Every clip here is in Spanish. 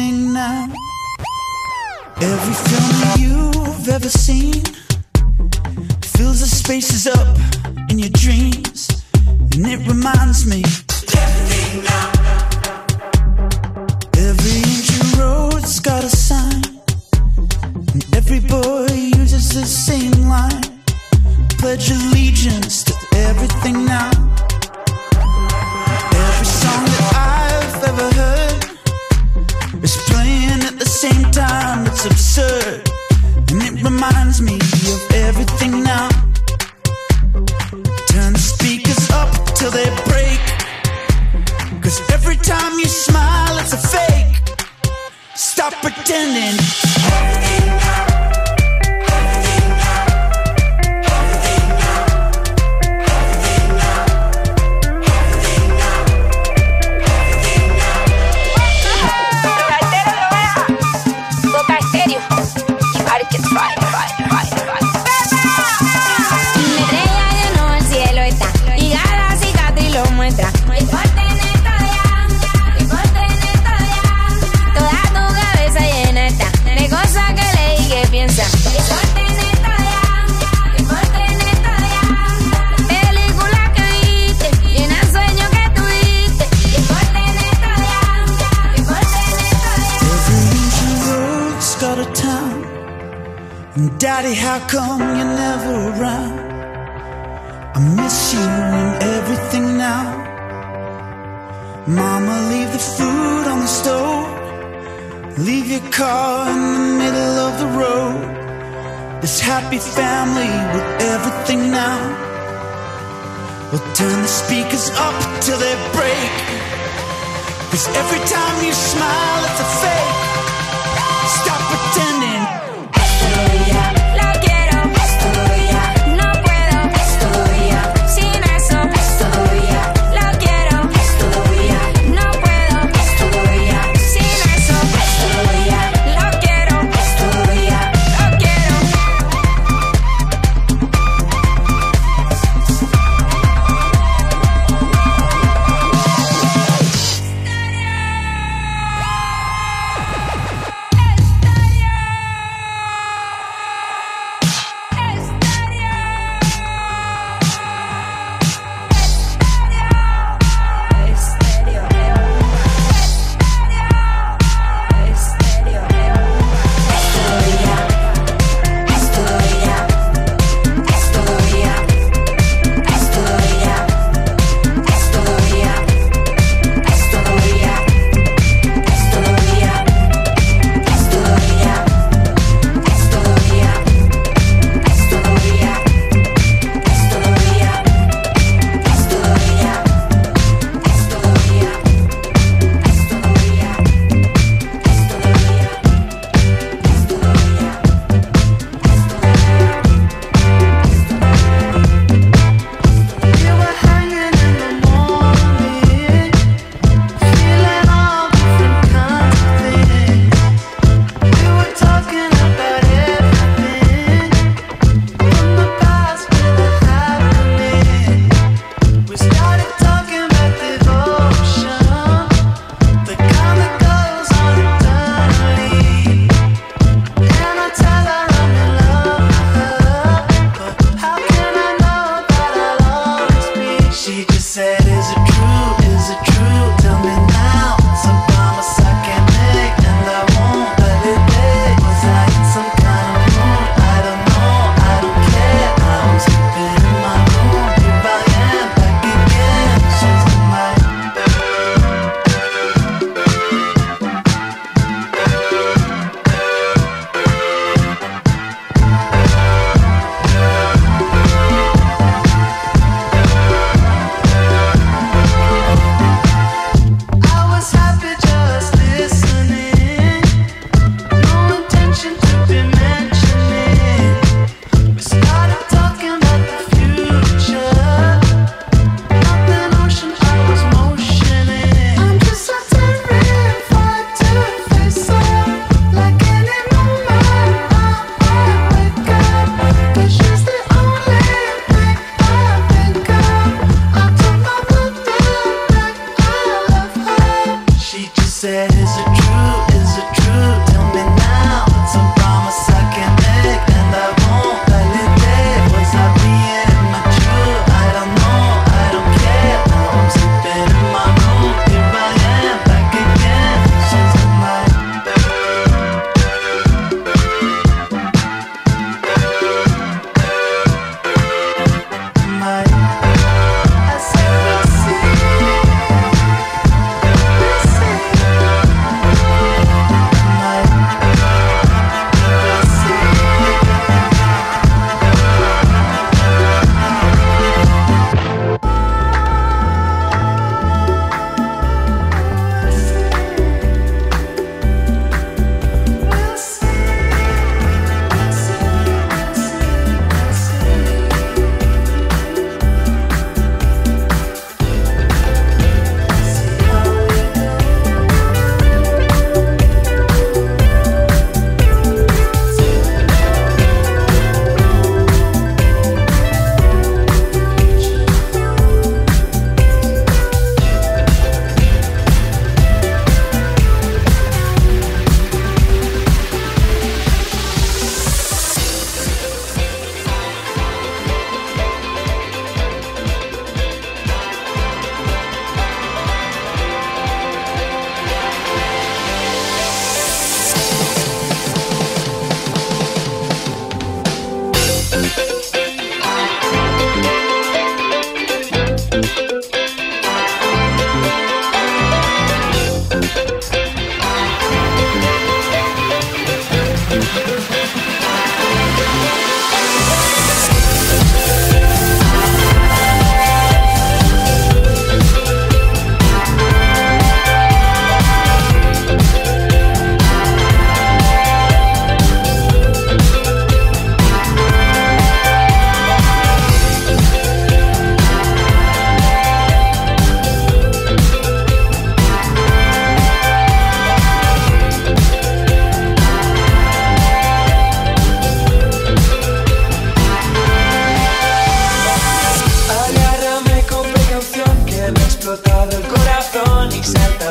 everything now. Every film you've ever seen fills the spaces up in your dreams, and it reminds me everything now. family with everything now. We'll turn the speakers up till they break. Cause every time you smile, it's a fake. Stop pretending.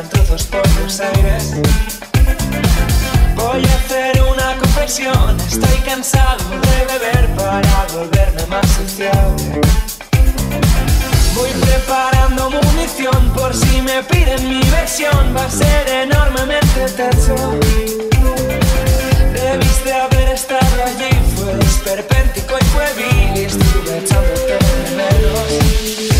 trozos por los aires. Voy a hacer una confesión, estoy cansado de beber para volverme más sociable. Voy preparando munición por si me piden mi versión, va a ser enormemente terso. Debiste haber estado allí, fue esperpéntico y fue vil y estuve echándote de menos.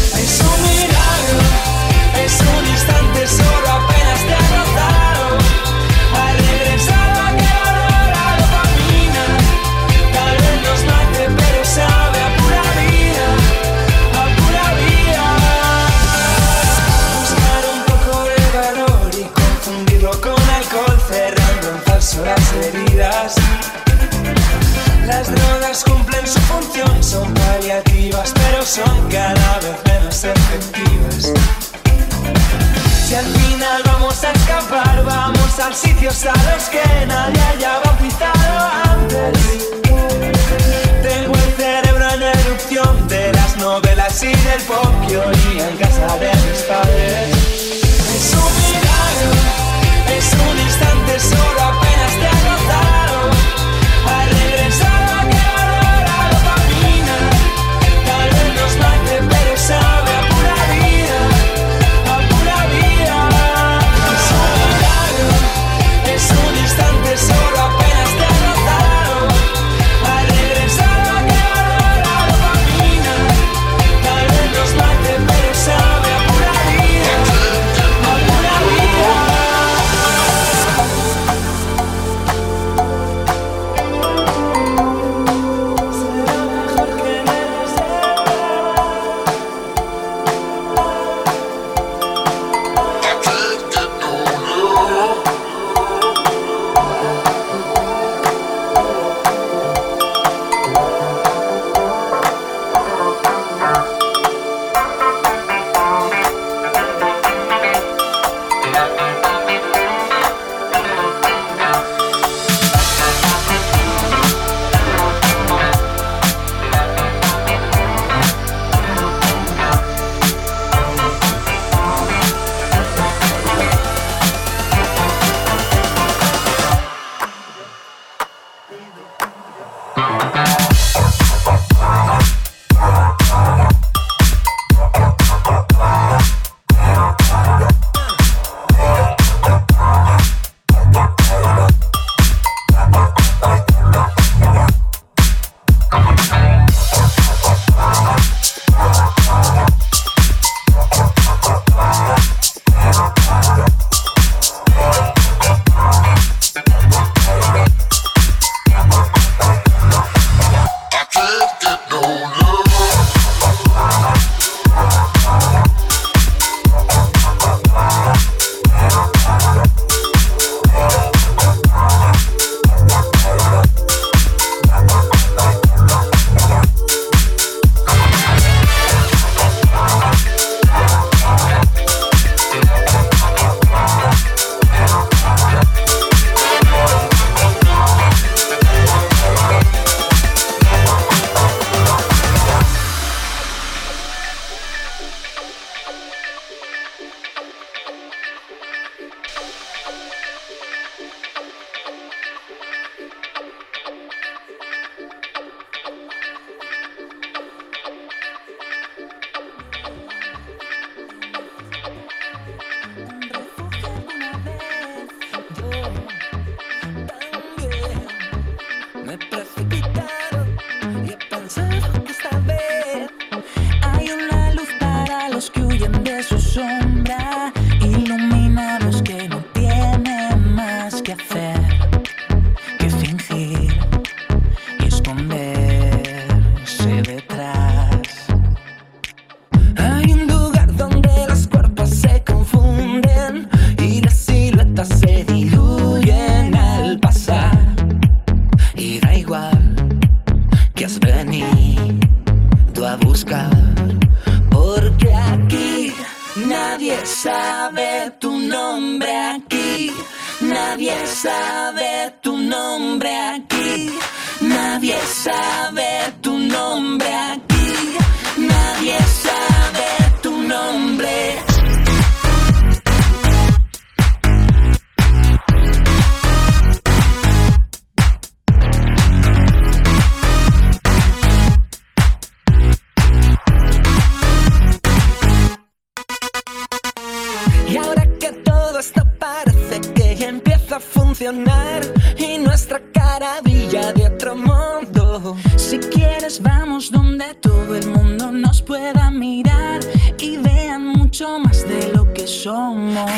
Son cada vez menos efectivas. Si al final vamos a escapar, vamos a sitios a los que nadie haya bautizado antes. Tengo el cerebro en erupción de las novelas y del pop que oí en casa de mis padres. Es un milagro, es un instante solo apenas te ha puedan mirar y vean mucho más de lo que somos.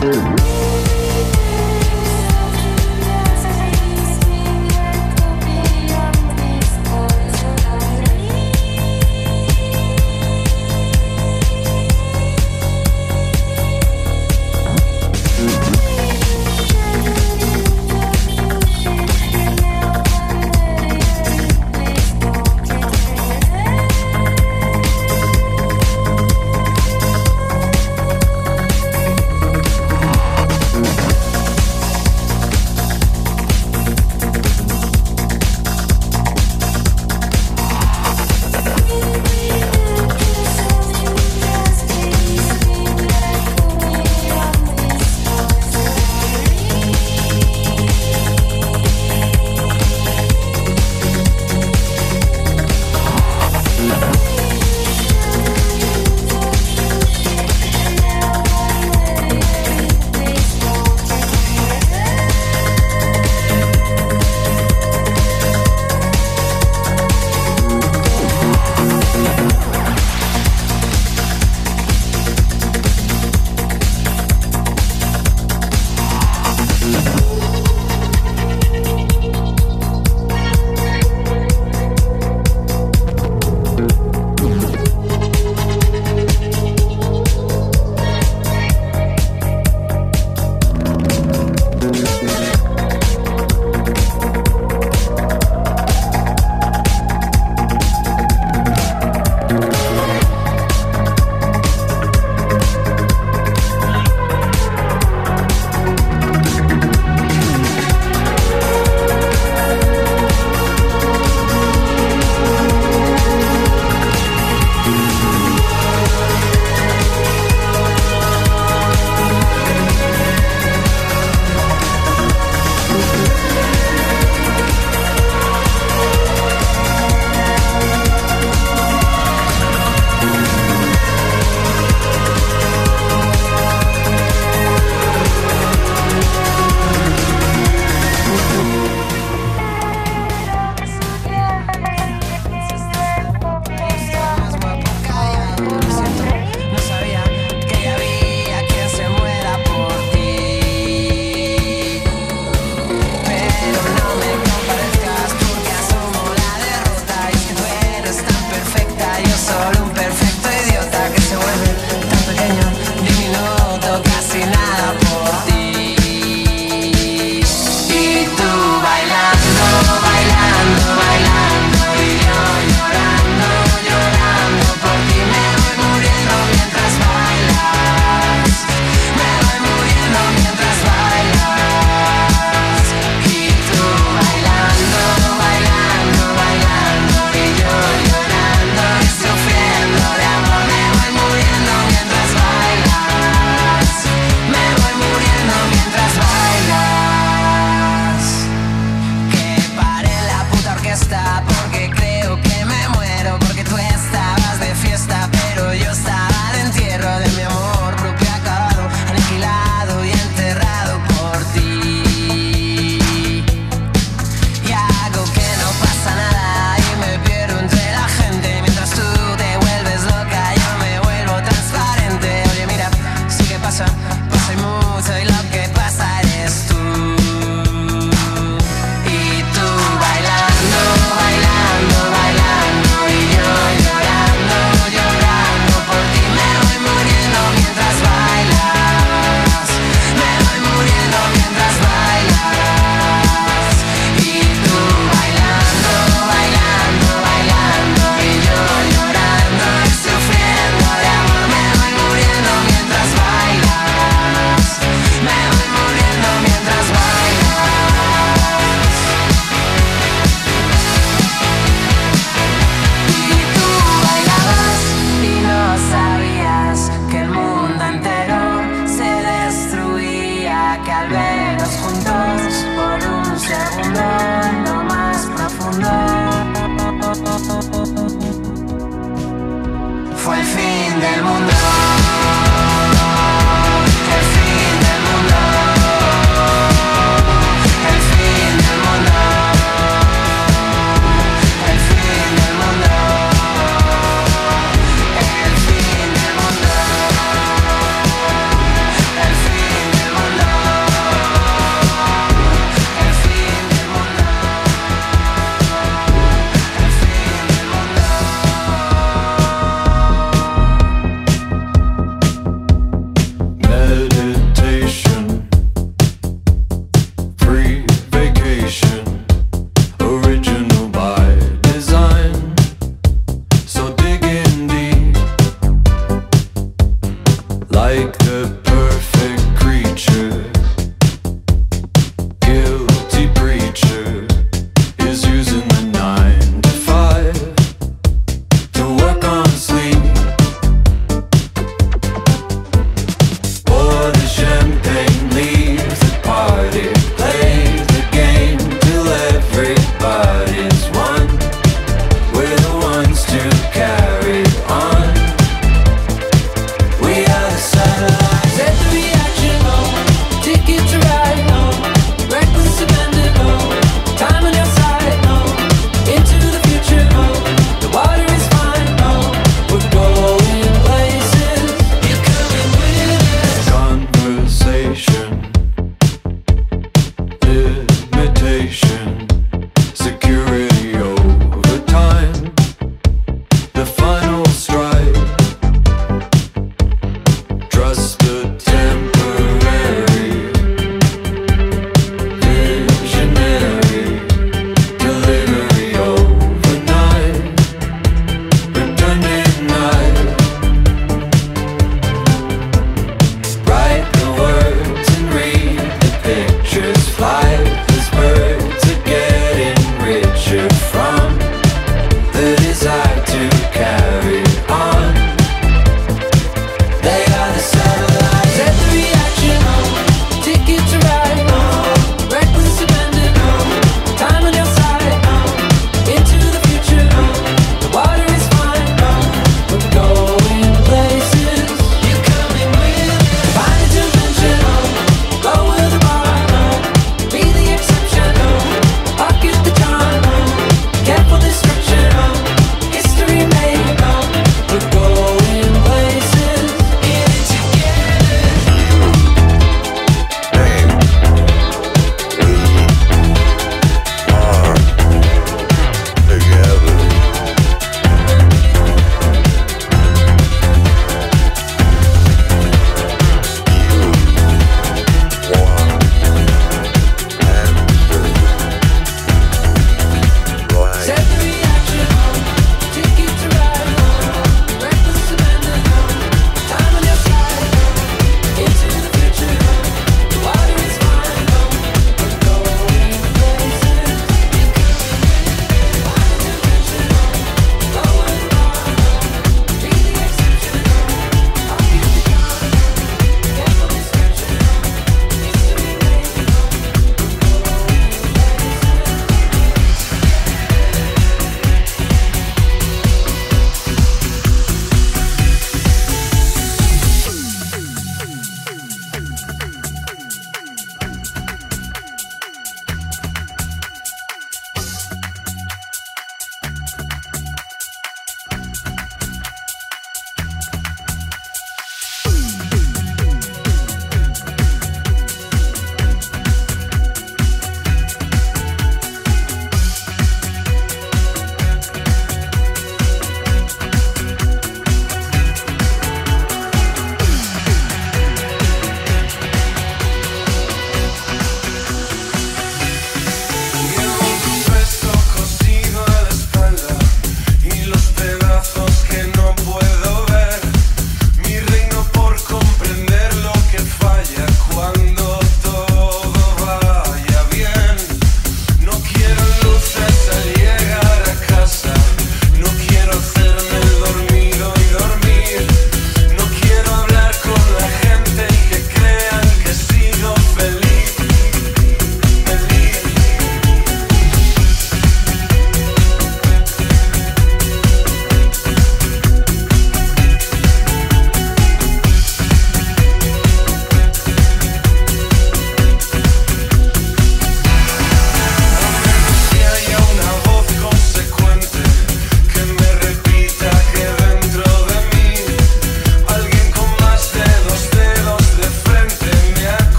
Thank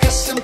discussing